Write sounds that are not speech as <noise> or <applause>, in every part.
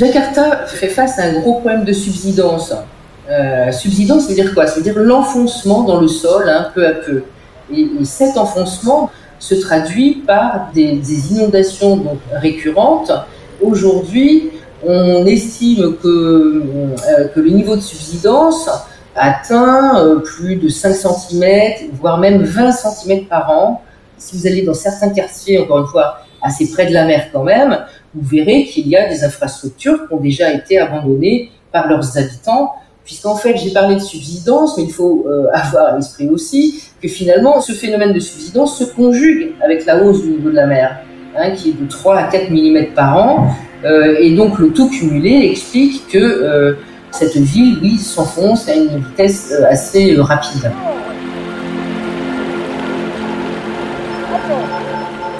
Jakarta fait face à un gros problème de subsidence. Euh, subsidence, ça veut dire quoi? Ça veut dire l'enfoncement dans le sol, hein, peu à peu. Et, cet enfoncement se traduit par des, inondations récurrentes. Aujourd'hui, on estime que, euh, que le niveau de subsidence atteint euh, plus de 5 cm, voire même 20 cm par an. Si vous allez dans certains quartiers, encore une fois, assez près de la mer quand même, vous verrez qu'il y a des infrastructures qui ont déjà été abandonnées par leurs habitants, puisqu'en fait, j'ai parlé de subsidence, mais il faut euh, avoir à l'esprit aussi que finalement, ce phénomène de subsidence se conjugue avec la hausse du niveau de la mer, hein, qui est de 3 à 4 mm par an, euh, et donc le tout cumulé explique que euh, cette ville, oui, s'enfonce à une vitesse assez rapide.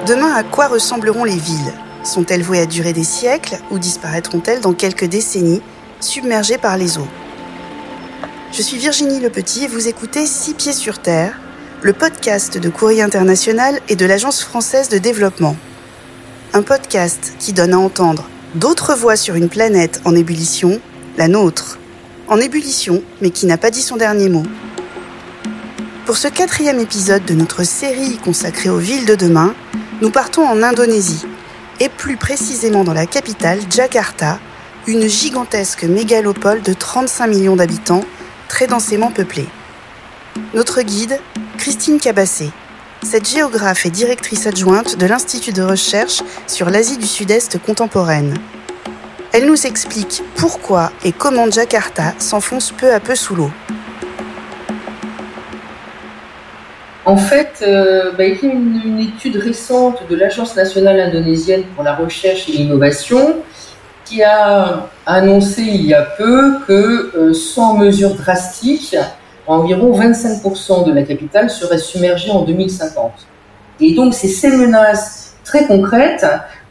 Demain, à quoi ressembleront les villes? Sont-elles vouées à durer des siècles ou disparaîtront-elles dans quelques décennies, submergées par les eaux? Je suis Virginie Le Petit et vous écoutez Six Pieds sur Terre, le podcast de Courrier International et de l'Agence française de développement. Un podcast qui donne à entendre d'autres voix sur une planète en ébullition, la nôtre. En ébullition, mais qui n'a pas dit son dernier mot. Pour ce quatrième épisode de notre série consacrée aux villes de demain, nous partons en Indonésie, et plus précisément dans la capitale, Jakarta, une gigantesque mégalopole de 35 millions d'habitants, très densément peuplée. Notre guide, Christine Cabassé. Cette géographe est directrice adjointe de l'Institut de recherche sur l'Asie du Sud-Est contemporaine. Elle nous explique pourquoi et comment Jakarta s'enfonce peu à peu sous l'eau. En fait, euh, bah, il y a une, étude récente de l'Agence nationale indonésienne pour la recherche et l'innovation qui a annoncé il y a peu que euh, sans mesures drastiques, environ 25% de la capitale serait submergée en 2050. Et donc, c'est ces menaces très concrètes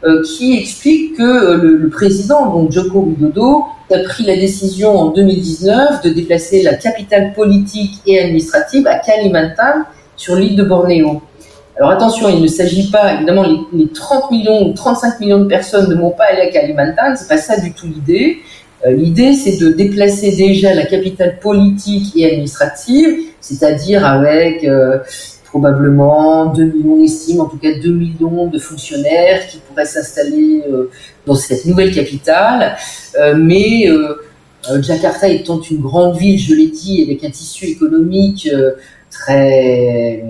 euh, qui expliquent que le, président, donc Joko Widodo, a pris la décision en 2019 de déplacer la capitale politique et administrative à Kalimantan, sur l'île de Bornéo. Alors attention, il ne s'agit pas, évidemment, les, 30 millions ou 35 millions de personnes ne vont pas aller à Kalimantan, c'est pas ça du tout l'idée. Euh, l'idée, c'est de déplacer déjà la capitale politique et administrative, c'est-à-dire avec euh, probablement 2 millions, on en tout cas 2 millions de fonctionnaires qui pourraient s'installer euh, dans cette nouvelle capitale. mais Jakarta étant une grande ville, je l'ai dit, avec un tissu économique très,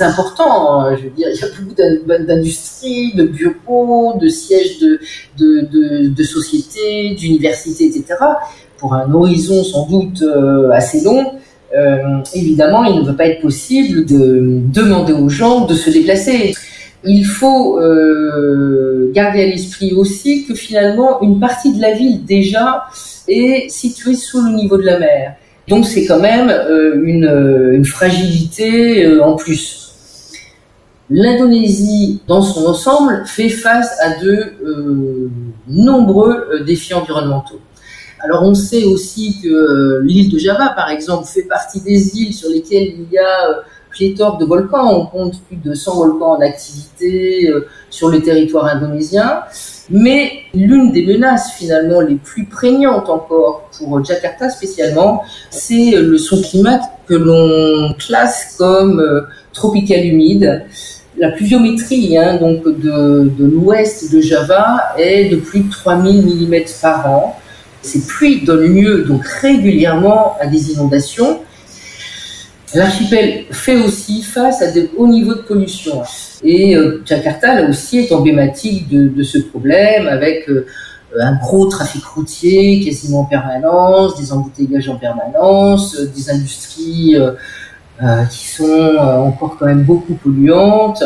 important. Hein. Je veux dire, il y a beaucoup d'industries, de bureaux, de sièges de, de, de, sociétés, d'universités, etc. Pour un horizon sans doute euh, assez long, euh, évidemment, il ne va pas être possible de demander aux gens de se déplacer. Il faut euh, garder à l'esprit aussi que finalement, une partie de la ville déjà est située sous le niveau de la mer. Donc c'est quand même euh, euh, une, fragilité euh, en plus. L'Indonésie, dans son ensemble, fait face à de nombreux défis environnementaux. Alors on sait aussi que l'île de Java, par exemple, fait partie des îles sur lesquelles il y a pléthore de volcans. On compte plus de 100 volcans en activité sur le territoire indonésien. Mais l'une des menaces finalement les plus prégnantes encore pour Jakarta spécialement, c'est le son climat que l'on classe comme euh, tropical humide. La pluviométrie hein, donc de, de l'ouest de Java est de plus de 3000 mm par an. Ces pluies donnent lieu donc régulièrement à des inondations L'archipel fait aussi face à des hauts niveaux de pollution. Et euh, Jakarta, là aussi, est emblématique de, ce problème avec euh, un gros trafic routier quasiment en permanence, des embouteillages en permanence, euh, des industries qui sont encore quand même beaucoup polluantes,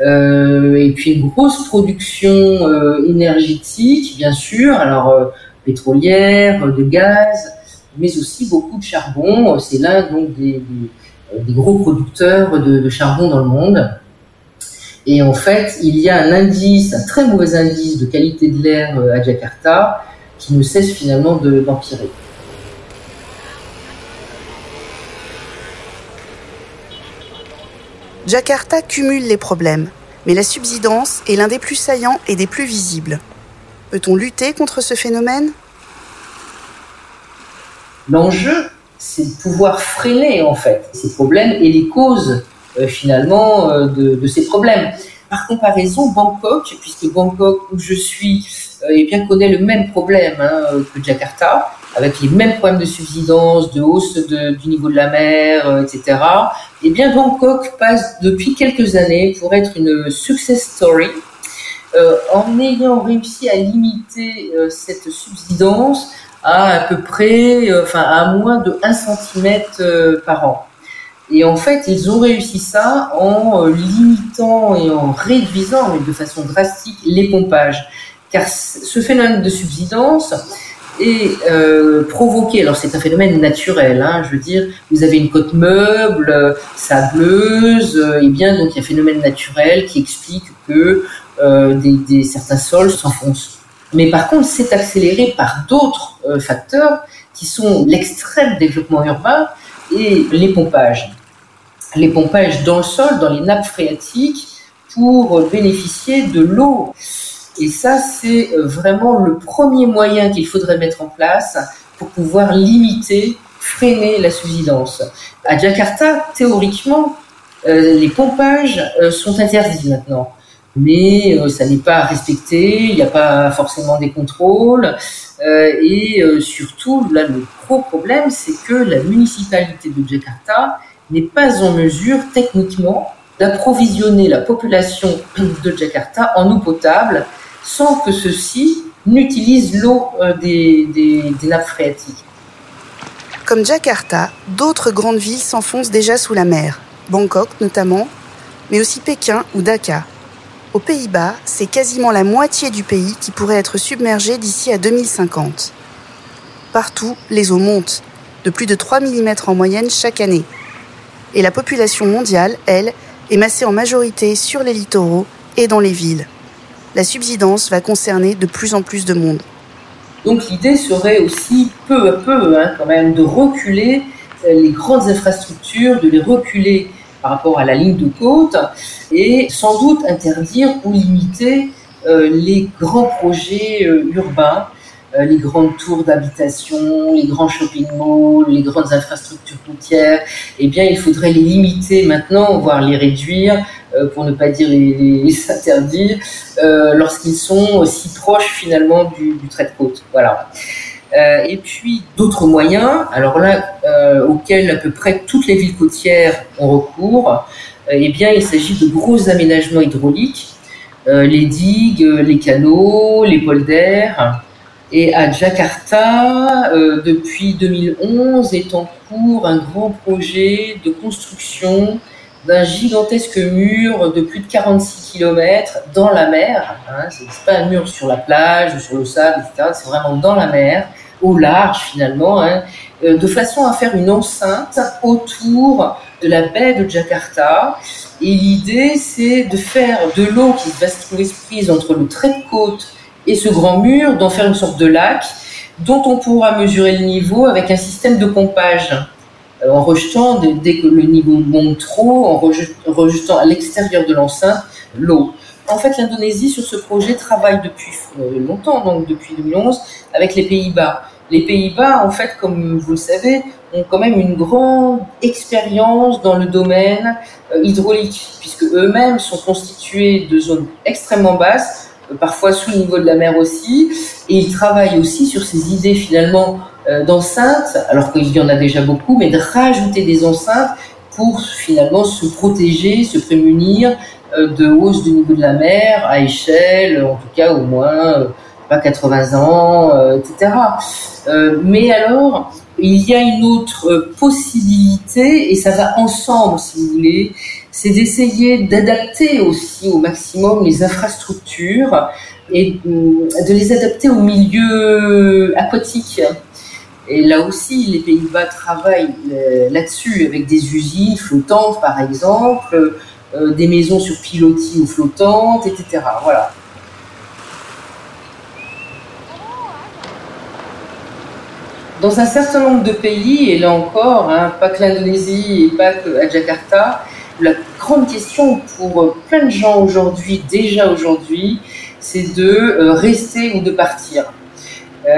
et puis une grosse production énergétique, bien sûr, alors pétrolière, de gaz, mais aussi beaucoup de charbon. C'est l'un donc des des gros producteurs de, charbon dans le monde. Et en fait, il y a un indice, un très mauvais indice de qualité de l'air euh, à Jakarta qui ne cesse finalement d'empirer. Jakarta cumule les problèmes, mais la subsidence est l'un des plus saillants et des plus visibles. Peut-on lutter contre ce phénomène? L'enjeu, c'est de pouvoir freiner en fait ces problèmes et les causes euh, finalement euh, de, ces problèmes. Par comparaison, Bangkok, puisque Bangkok où je suis, euh, eh bien connaît le même problème hein, que Jakarta, avec les mêmes problèmes de subsidence, de hausse du niveau de la mer, etc. Eh bien, Bangkok passe depuis quelques années pour être une success story en ayant réussi à limiter cette subsidence à à peu près, euh, enfin à moins de 1 cm par an. Et en fait, ils ont réussi ça en limitant et en réduisant, mais de façon drastique, les pompages. Car ce phénomène de subsidence est provoqué, alors c'est un phénomène naturel, hein, je veux dire, vous avez une côte meuble, sableuse, et bien donc il y a un phénomène naturel qui explique que euh, des, certains sols s'enfoncent. Mais par contre, c'est accéléré par d'autres euh, facteurs qui sont l'extrême développement urbain et les pompages. Les pompages dans le sol, dans les nappes phréatiques, pour bénéficier de l'eau. Et ça, c'est euh, vraiment le premier moyen qu'il faudrait mettre en place pour pouvoir limiter, freiner la subsidence. À Jakarta, théoriquement, les pompages sont interdits maintenant mais euh, ça n'est pas respecté, il n'y a pas forcément des contrôles. Euh, et euh, surtout, là, le gros problème, c'est que la municipalité de Jakarta n'est pas en mesure techniquement d'approvisionner la population de Jakarta en eau potable sans que ceux-ci n'utilisent l'eau des, des, des nappes phréatiques. Comme Jakarta, d'autres grandes villes s'enfoncent déjà sous la mer, Bangkok notamment, mais aussi Pékin ou Dhaka. Aux Pays-Bas, c'est quasiment la moitié du pays qui pourrait être submergé d'ici à 2050. Partout, les eaux montent, de plus de 3 mm en moyenne chaque année. Et la population mondiale, elle, est massée en majorité sur les littoraux et dans les villes. La subsidence va concerner de plus en plus de monde. Donc l'idée serait aussi peu à peu hein, quand même de reculer euh, les grandes infrastructures, de les reculer par rapport à la ligne de côte et sans doute interdire ou limiter euh, les grands projets euh, urbains, euh, les grandes tours d'habitation, les grands shopping malls, les grandes infrastructures routières. Eh bien, il faudrait les limiter maintenant, voire les réduire, pour ne pas dire les, <laughs> interdire, lorsqu'ils sont aussi proches finalement du, du trait de côte. Voilà. Euh, et puis d'autres moyens, alors là, euh, auxquels à peu près toutes les villes côtières ont recours, euh, eh bien, il s'agit de gros aménagements hydrauliques, les digues, les canaux, les polders. Et à Jakarta, depuis 2011, est en cours un grand projet de construction d'un gigantesque mur de plus de 46 km dans la mer. Hein, c'est pas un mur sur la plage ou sur le sable, etc. C'est vraiment dans la mer au large finalement, hein, euh, de façon à faire une enceinte autour de la baie de Jakarta. Et l'idée, c'est de faire de l'eau qui va se trouver prise entre le trait de côte et ce grand mur, d'en faire une sorte de lac dont on pourra mesurer le niveau avec un système de pompage en rejetant dès que le niveau monte trop, en rejetant à l'extérieur de l'enceinte l'eau. En fait, l'Indonésie sur ce projet travaille depuis euh, longtemps, donc depuis 2011, avec les Pays-Bas les Pays-Bas, en fait, comme vous le savez, ont quand même une grande expérience dans le domaine euh, hydraulique, puisque eux-mêmes sont constitués de zones extrêmement basses, parfois sous le niveau de la mer aussi, et ils travaillent aussi sur ces idées finalement euh, d'enceintes, alors qu'il y en a déjà beaucoup, mais de rajouter des enceintes pour finalement se protéger, se prémunir de hausse du niveau de la mer à échelle, en tout cas au moins pas 80 ans, etc. Euh, mais alors, il y a une autre euh, possibilité, et ça va ensemble, si vous voulez, c'est d'essayer d'adapter aussi au maximum les infrastructures et euh, de les adapter au milieu aquatique. Et là aussi, les Pays-Bas travaillent là-dessus avec des usines flottantes, par exemple, des maisons sur pilotis ou flottantes, etc. Voilà. Dans un certain nombre de pays, et là encore, hein, pas que l'Indonésie et pas que à Jakarta, la grande question pour plein de gens aujourd'hui, déjà aujourd'hui, c'est de rester ou de partir.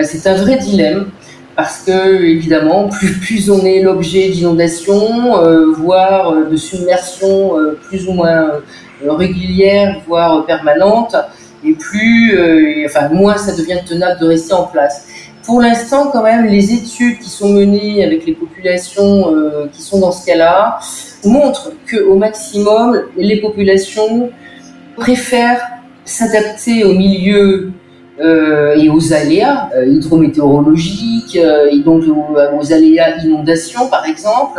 c'est un vrai dilemme parce que évidemment, plus, plus on est l'objet d'inondations, voire de submersions plus ou moins régulières, voire permanentes, et plus, enfin moins ça devient tenable de rester en place. Pour l'instant, quand même, les études qui sont menées avec les populations euh, qui sont dans ce cas-là montrent qu'au maximum, les populations préfèrent s'adapter au milieu euh, et aux aléas euh, hydrométéorologiques et donc aux, aléas inondations, par exemple,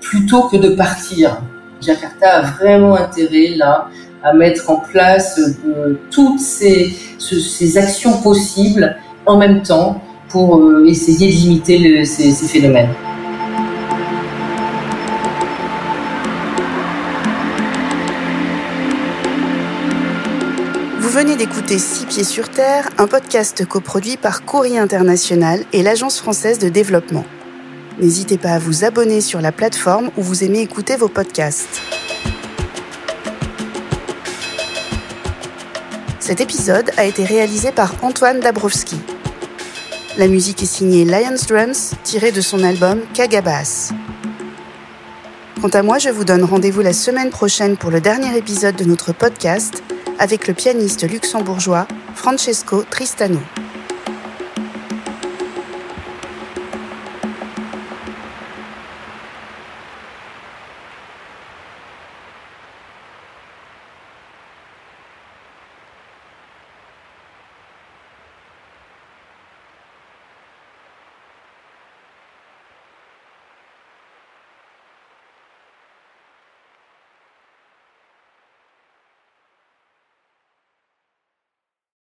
plutôt que de partir. Jakarta a vraiment intérêt là à mettre en place toutes ces, ces actions possibles en même temps pour euh, essayer de limiter ces, phénomènes. Vous venez d'écouter Six Pieds sur Terre, un podcast coproduit par Courrier International et l'Agence française de développement. N'hésitez pas à vous abonner sur la plateforme où vous aimez écouter vos podcasts. Cet épisode a été réalisé par Antoine Dabrowski. La musique est signée Lions Drums, tirée de son album Kagabas. Quant à moi, je vous donne rendez-vous la semaine prochaine pour le dernier épisode de notre podcast avec le pianiste luxembourgeois Francesco Tristano.